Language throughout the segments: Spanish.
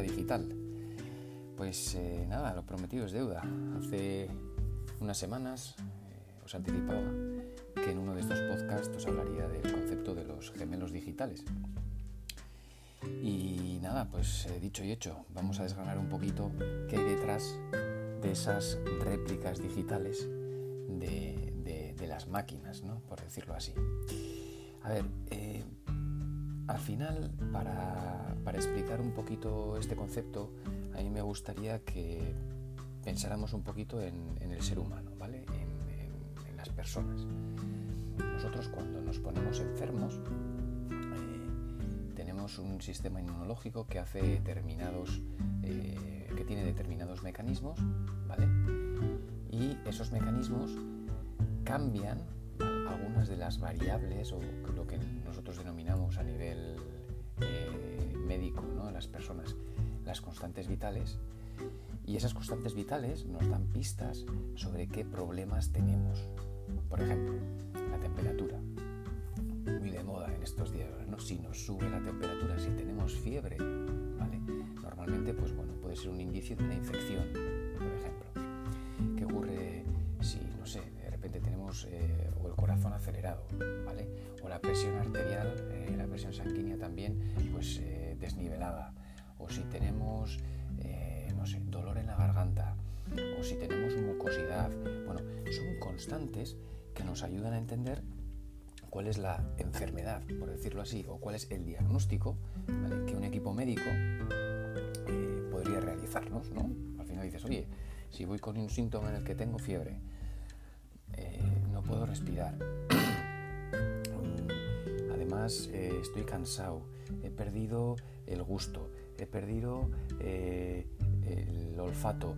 digital. Pues eh, nada, lo prometido es deuda. Hace unas semanas eh, os anticipaba que en uno de estos podcasts os hablaría del concepto de los gemelos digitales. Y nada, pues eh, dicho y hecho, vamos a desgranar un poquito qué hay detrás de esas réplicas digitales de, las máquinas, ¿no? por decirlo así. A ver, al final, para, explicar un poquito este concepto, a mí me gustaría que pensáramos un poquito en, el ser humano, ¿vale? En, las personas. Nosotros cuando nos ponemos enfermos, eh, tenemos un sistema inmunológico que hace determinados, eh, que tiene determinados mecanismos, ¿vale? Y esos mecanismos cambian algunas de las variables o lo que nosotros denominamos a nivel eh, médico, ¿no? las personas, las constantes vitales. Y esas constantes vitales nos dan pistas sobre qué problemas tenemos. Por ejemplo, la temperatura. Muy de moda en estos días, ¿no? Si nos sube la temperatura, si tenemos fiebre, ¿vale? Normalmente, pues bueno, puede ser un indicio de una infección, por ejemplo. Acelerado, ¿vale? O la presión arterial, eh, la presión sanguínea también, pues eh, desnivelada. O si tenemos, no sé, dolor en la garganta. O si tenemos mucosidad. Bueno, son constantes que nos ayudan a entender cuál es la enfermedad, por decirlo así, o cuál es el diagnóstico que un equipo médico podría realizarnos, ¿no? Al final dices, oye, si voy con un síntoma en el que tengo fiebre, no puedo respirar. Eh, estoy cansado, he perdido el gusto, he perdido eh, el olfato.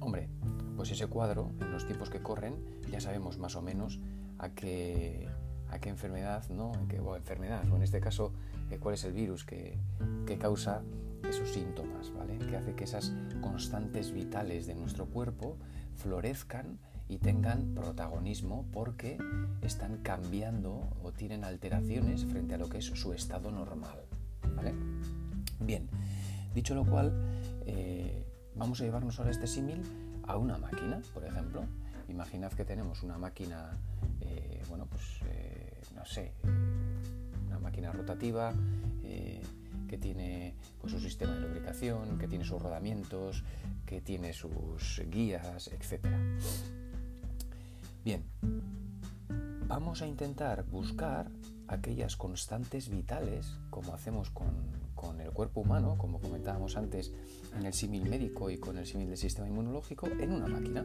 Hombre, pues ese cuadro, en los tiempos que corren, ya sabemos más o menos a qué, a qué enfermedad, ¿no? qué, o enfermedad, o en este caso, eh, cuál es el virus que, que causa esos síntomas, ¿vale? Que hace que esas constantes vitales de nuestro cuerpo florezcan y tengan protagonismo porque están cambiando o tienen alteraciones frente a lo que es su estado normal. Bien, dicho lo cual, eh, vamos a llevarnos ahora este símil a una máquina, por ejemplo. Imaginad que tenemos una máquina, eh, bueno, pues eh, no sé, una máquina rotativa que tiene pues, su sistema de lubricación, que tiene sus rodamientos, que tiene sus guías, etc. Vamos a intentar buscar aquellas constantes vitales, como hacemos con, el cuerpo humano, como comentábamos antes en el símil médico y con el símil del sistema inmunológico, en una máquina.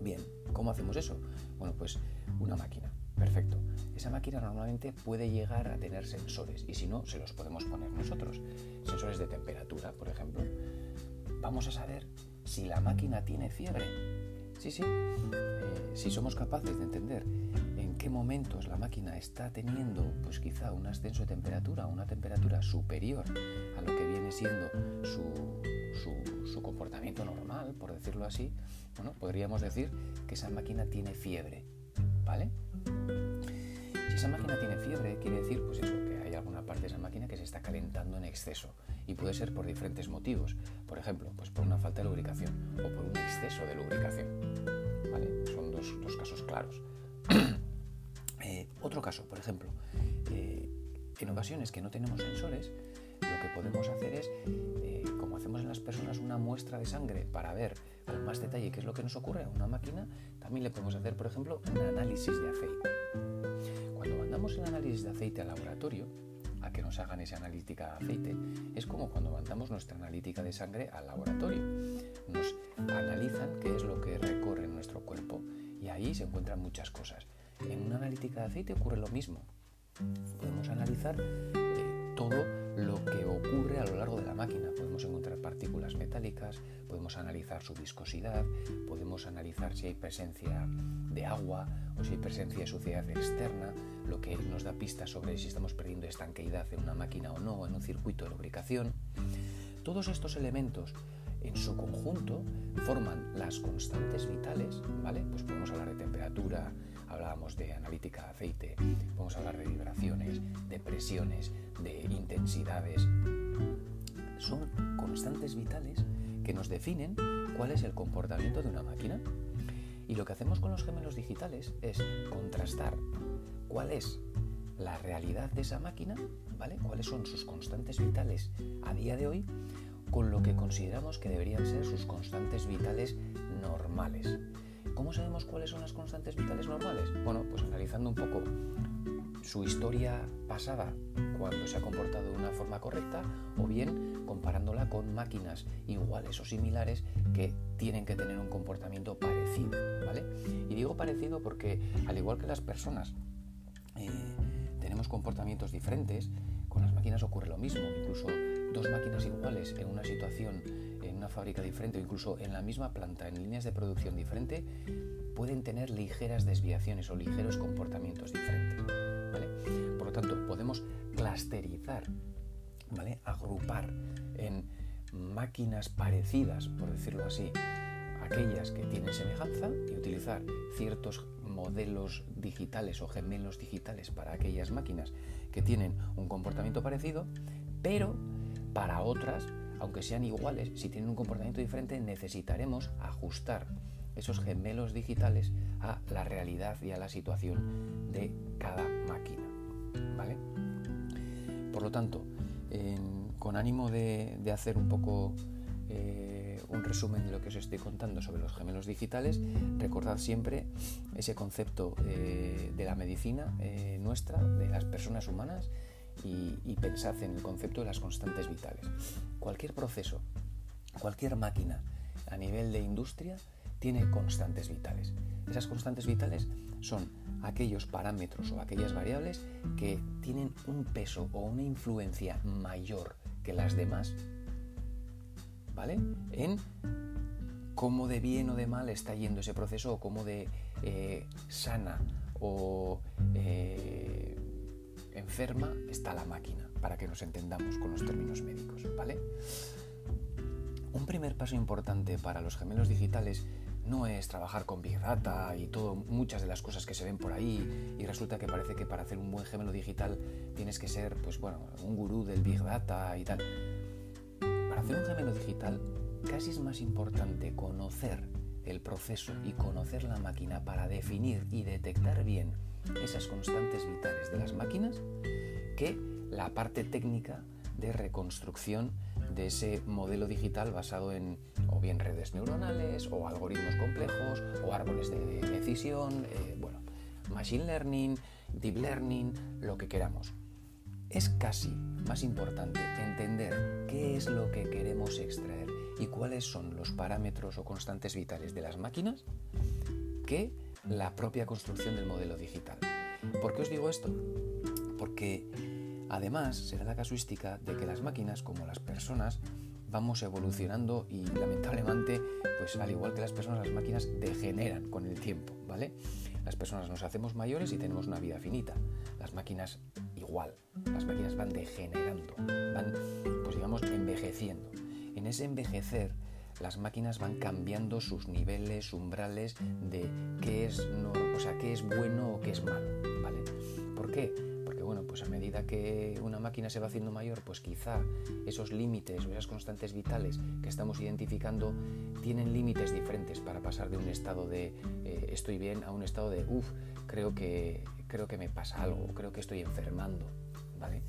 Bien, ¿cómo hacemos eso? Bueno, pues una máquina, perfecto. Esa máquina normalmente puede llegar a tener sensores y si no, se los podemos poner nosotros. Sensores de temperatura, por ejemplo. Vamos a saber si la máquina tiene fiebre Sí, sí. Eh, si somos capaces de entender en qué momentos la máquina está teniendo, pues quizá un ascenso de temperatura, una temperatura superior a lo que viene siendo su, su comportamiento normal, por decirlo así, bueno, podríamos decir que esa máquina tiene fiebre, ¿vale? Si esa máquina tiene fiebre, quiere decir, pues eso, que hay alguna parte de esa máquina que se está calentando en exceso y puede ser por diferentes motivos. Por ejemplo, pues por una falta de lubricación o por un exceso de lubricación. Son dos, casos claros. Eh, otro caso, por ejemplo, eh, en ocasiones que no tenemos sensores, lo que podemos hacer es, eh, como hacemos en las personas, una muestra de sangre para ver con más detalle qué es lo que nos ocurre a una máquina, también le podemos hacer, por ejemplo, un análisis de aceite. Cuando mandamos el análisis de aceite al laboratorio, que nos hagan esa analítica de aceite. Es como cuando mandamos nuestra analítica de sangre al laboratorio. Nos analizan qué es lo que recorre en nuestro cuerpo y ahí se encuentran muchas cosas. En una analítica de aceite ocurre lo mismo. Podemos analizar todo lo que ocurre a lo largo de la máquina. Podemos encontrar partículas metálicas, podemos analizar su viscosidad, podemos analizar si hay presencia de agua o si hay presencia de suciedad externa, lo que nos da pistas sobre si estamos perdiendo estanqueidad en una máquina o no, en un circuito de lubricación. Todos estos elementos en su conjunto forman las constantes vitales, ¿vale? Pues podemos hablar de temperatura, hablábamos de analítica de aceite, podemos hablar de vibraciones, de presiones, de intensidades. son constantes vitales que nos definen cuál es el comportamiento de una máquina. Y lo que hacemos con los gemelos digitales es contrastar cuál es la realidad de esa máquina, ¿vale? Cuáles son sus constantes vitales a día de hoy con lo que consideramos que deberían ser sus constantes vitales normales. ¿Cómo sabemos cuáles son las constantes vitales normales? Bueno, pues analizando un poco su historia pasada cuando se ha comportado de una forma correcta o bien comparándola con máquinas iguales o similares que tienen que tener un comportamiento parecido, ¿vale? Y digo parecido porque al igual que las personas eh, tenemos comportamientos diferentes, con las máquinas ocurre lo mismo, incluso dos máquinas iguales en una situación, en una fábrica diferente o incluso en la misma planta, en líneas de producción diferente, pueden tener ligeras desviaciones o ligeros comportamientos diferentes. Podemos clusterizar, ¿vale? agrupar en máquinas parecidas, por decirlo así, aquellas que tienen semejanza y utilizar ciertos modelos digitales o gemelos digitales para aquellas máquinas que tienen un comportamiento parecido, pero para otras, aunque sean iguales, si tienen un comportamiento diferente, necesitaremos ajustar esos gemelos digitales a la realidad y a la situación de cada máquina. Por lo tanto, con ánimo de, hacer un poco eh, un resumen de lo que os estoy contando sobre los gemelos digitales, recordad siempre ese concepto eh, de la medicina eh, nuestra, de las personas humanas, y pensad en el concepto de las constantes vitales. Cualquier proceso, cualquier máquina a nivel de industria tiene constantes vitales. Esas constantes vitales son aquellos parámetros o aquellas variables que tienen un peso o una influencia mayor que las demás, ¿vale? En cómo de bien o de mal está yendo ese proceso o cómo de eh, sana o eh, enferma está la máquina, para que nos entendamos con los términos médicos, ¿vale? Un primer paso importante para los gemelos digitales no es trabajar con Big Data y todo, muchas de las cosas que se ven por ahí y resulta que parece que para hacer un buen gemelo digital tienes que ser, pues bueno, un gurú del Big Data y tal. Para hacer un gemelo digital casi es más importante conocer el proceso y conocer la máquina para definir y detectar bien esas constantes vitales de las máquinas que la parte técnica de reconstrucción de ese modelo digital basado en o bien redes neuronales o algoritmos complejos o árboles de decisión, eh, bueno, machine learning, deep learning, lo que queramos. Es casi más importante entender qué es lo que queremos extraer y cuáles son los parámetros o constantes vitales de las máquinas que la propia construcción del modelo digital. ¿Por qué os digo esto? Porque Además, será la casuística de que las máquinas, como las personas, vamos evolucionando y lamentablemente, pues al igual que las personas, las máquinas degeneran con el tiempo, ¿vale? Las personas nos hacemos mayores y tenemos una vida finita. Las máquinas igual. Las máquinas van degenerando, van, pues digamos, envejeciendo. En ese envejecer, las máquinas van cambiando sus niveles, umbrales de qué es, o sea, qué es bueno o qué es malo, ¿vale? ¿Por qué? Bueno, pues a medida que una máquina se va haciendo mayor, pues quizá esos límites o esas constantes vitales que estamos identificando tienen límites diferentes para pasar de un estado de eh, estoy bien a un estado de uff, creo que, creo que me pasa algo, creo que estoy enfermando. ¿vale?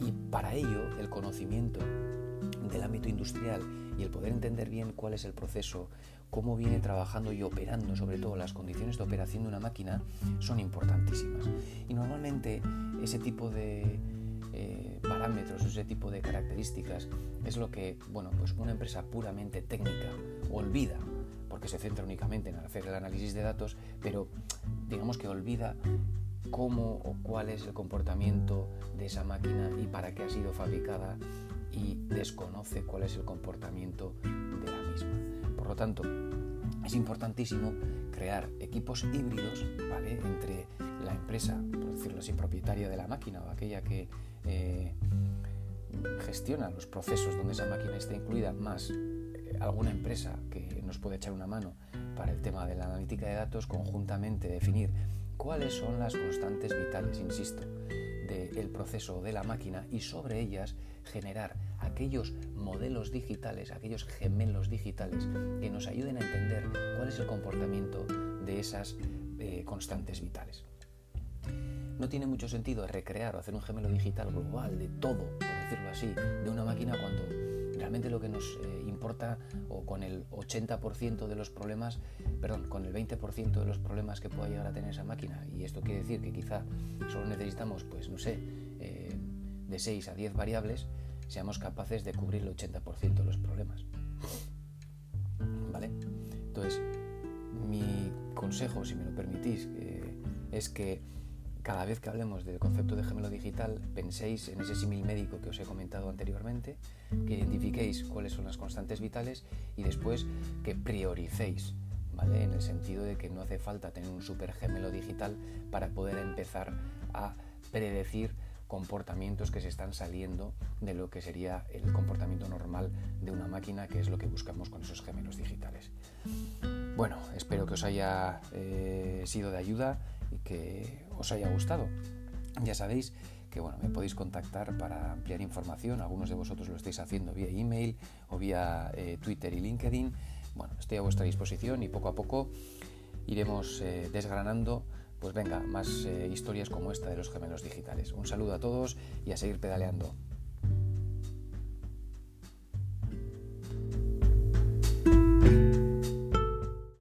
Y para ello el conocimiento del ámbito industrial y el poder entender bien cuál es el proceso, cómo viene trabajando y operando, sobre todo las condiciones de operación de una máquina, son importantísimas. Y normalmente ese tipo de eh, parámetros, ese tipo de características es lo que, bueno, pues una empresa puramente técnica olvida, porque se centra únicamente en hacer el análisis de datos, pero digamos que olvida cómo o cuál es el comportamiento de esa máquina y para qué ha sido fabricada y desconoce cuál es el comportamiento de la misma. Lo tanto, es importantísimo crear equipos híbridos ¿vale? entre la empresa, por decirlo así, propietaria de la máquina o aquella que eh, gestiona los procesos donde esa máquina está incluida, más eh, alguna empresa que nos puede echar una mano para el tema de la analítica de datos, conjuntamente definir cuáles son las constantes vitales, insisto, del proceso de la máquina y sobre ellas generar aquellos modelos digitales, aquellos gemelos digitales que nos ayuden a entender cuál es el comportamiento de esas eh, constantes vitales. No tiene mucho sentido recrear o hacer un gemelo digital global de todo, por decirlo así, de una máquina cuando realmente lo que nos eh, importa o con el 80% de los problemas, perdón, con el 20% de los problemas que pueda llegar a tener esa máquina, y esto quiere decir que quizá solo necesitamos, pues no sé, eh, de 6 a 10 variables, seamos capaces de cubrir el 80% de los problemas. ¿Vale? Entonces, mi consejo, si me lo permitís, eh, es que cada vez que hablemos del concepto de gemelo digital, penséis en ese símil médico que os he comentado anteriormente, que identifiquéis cuáles son las constantes vitales y después que prioricéis, ¿vale? En el sentido de que no hace falta tener un super gemelo digital para poder empezar a predecir comportamientos que se están saliendo de lo que sería el comportamiento normal de una máquina, que es lo que buscamos con esos gemelos digitales. Bueno, espero que os haya eh, sido de ayuda y que os haya gustado. Ya sabéis que bueno, me podéis contactar para ampliar información. Algunos de vosotros lo estáis haciendo vía email o vía eh, Twitter y LinkedIn. Bueno, estoy a vuestra disposición y poco a poco iremos eh, desgranando pues venga, más eh, historias como esta de los gemelos digitales. Un saludo a todos y a seguir pedaleando.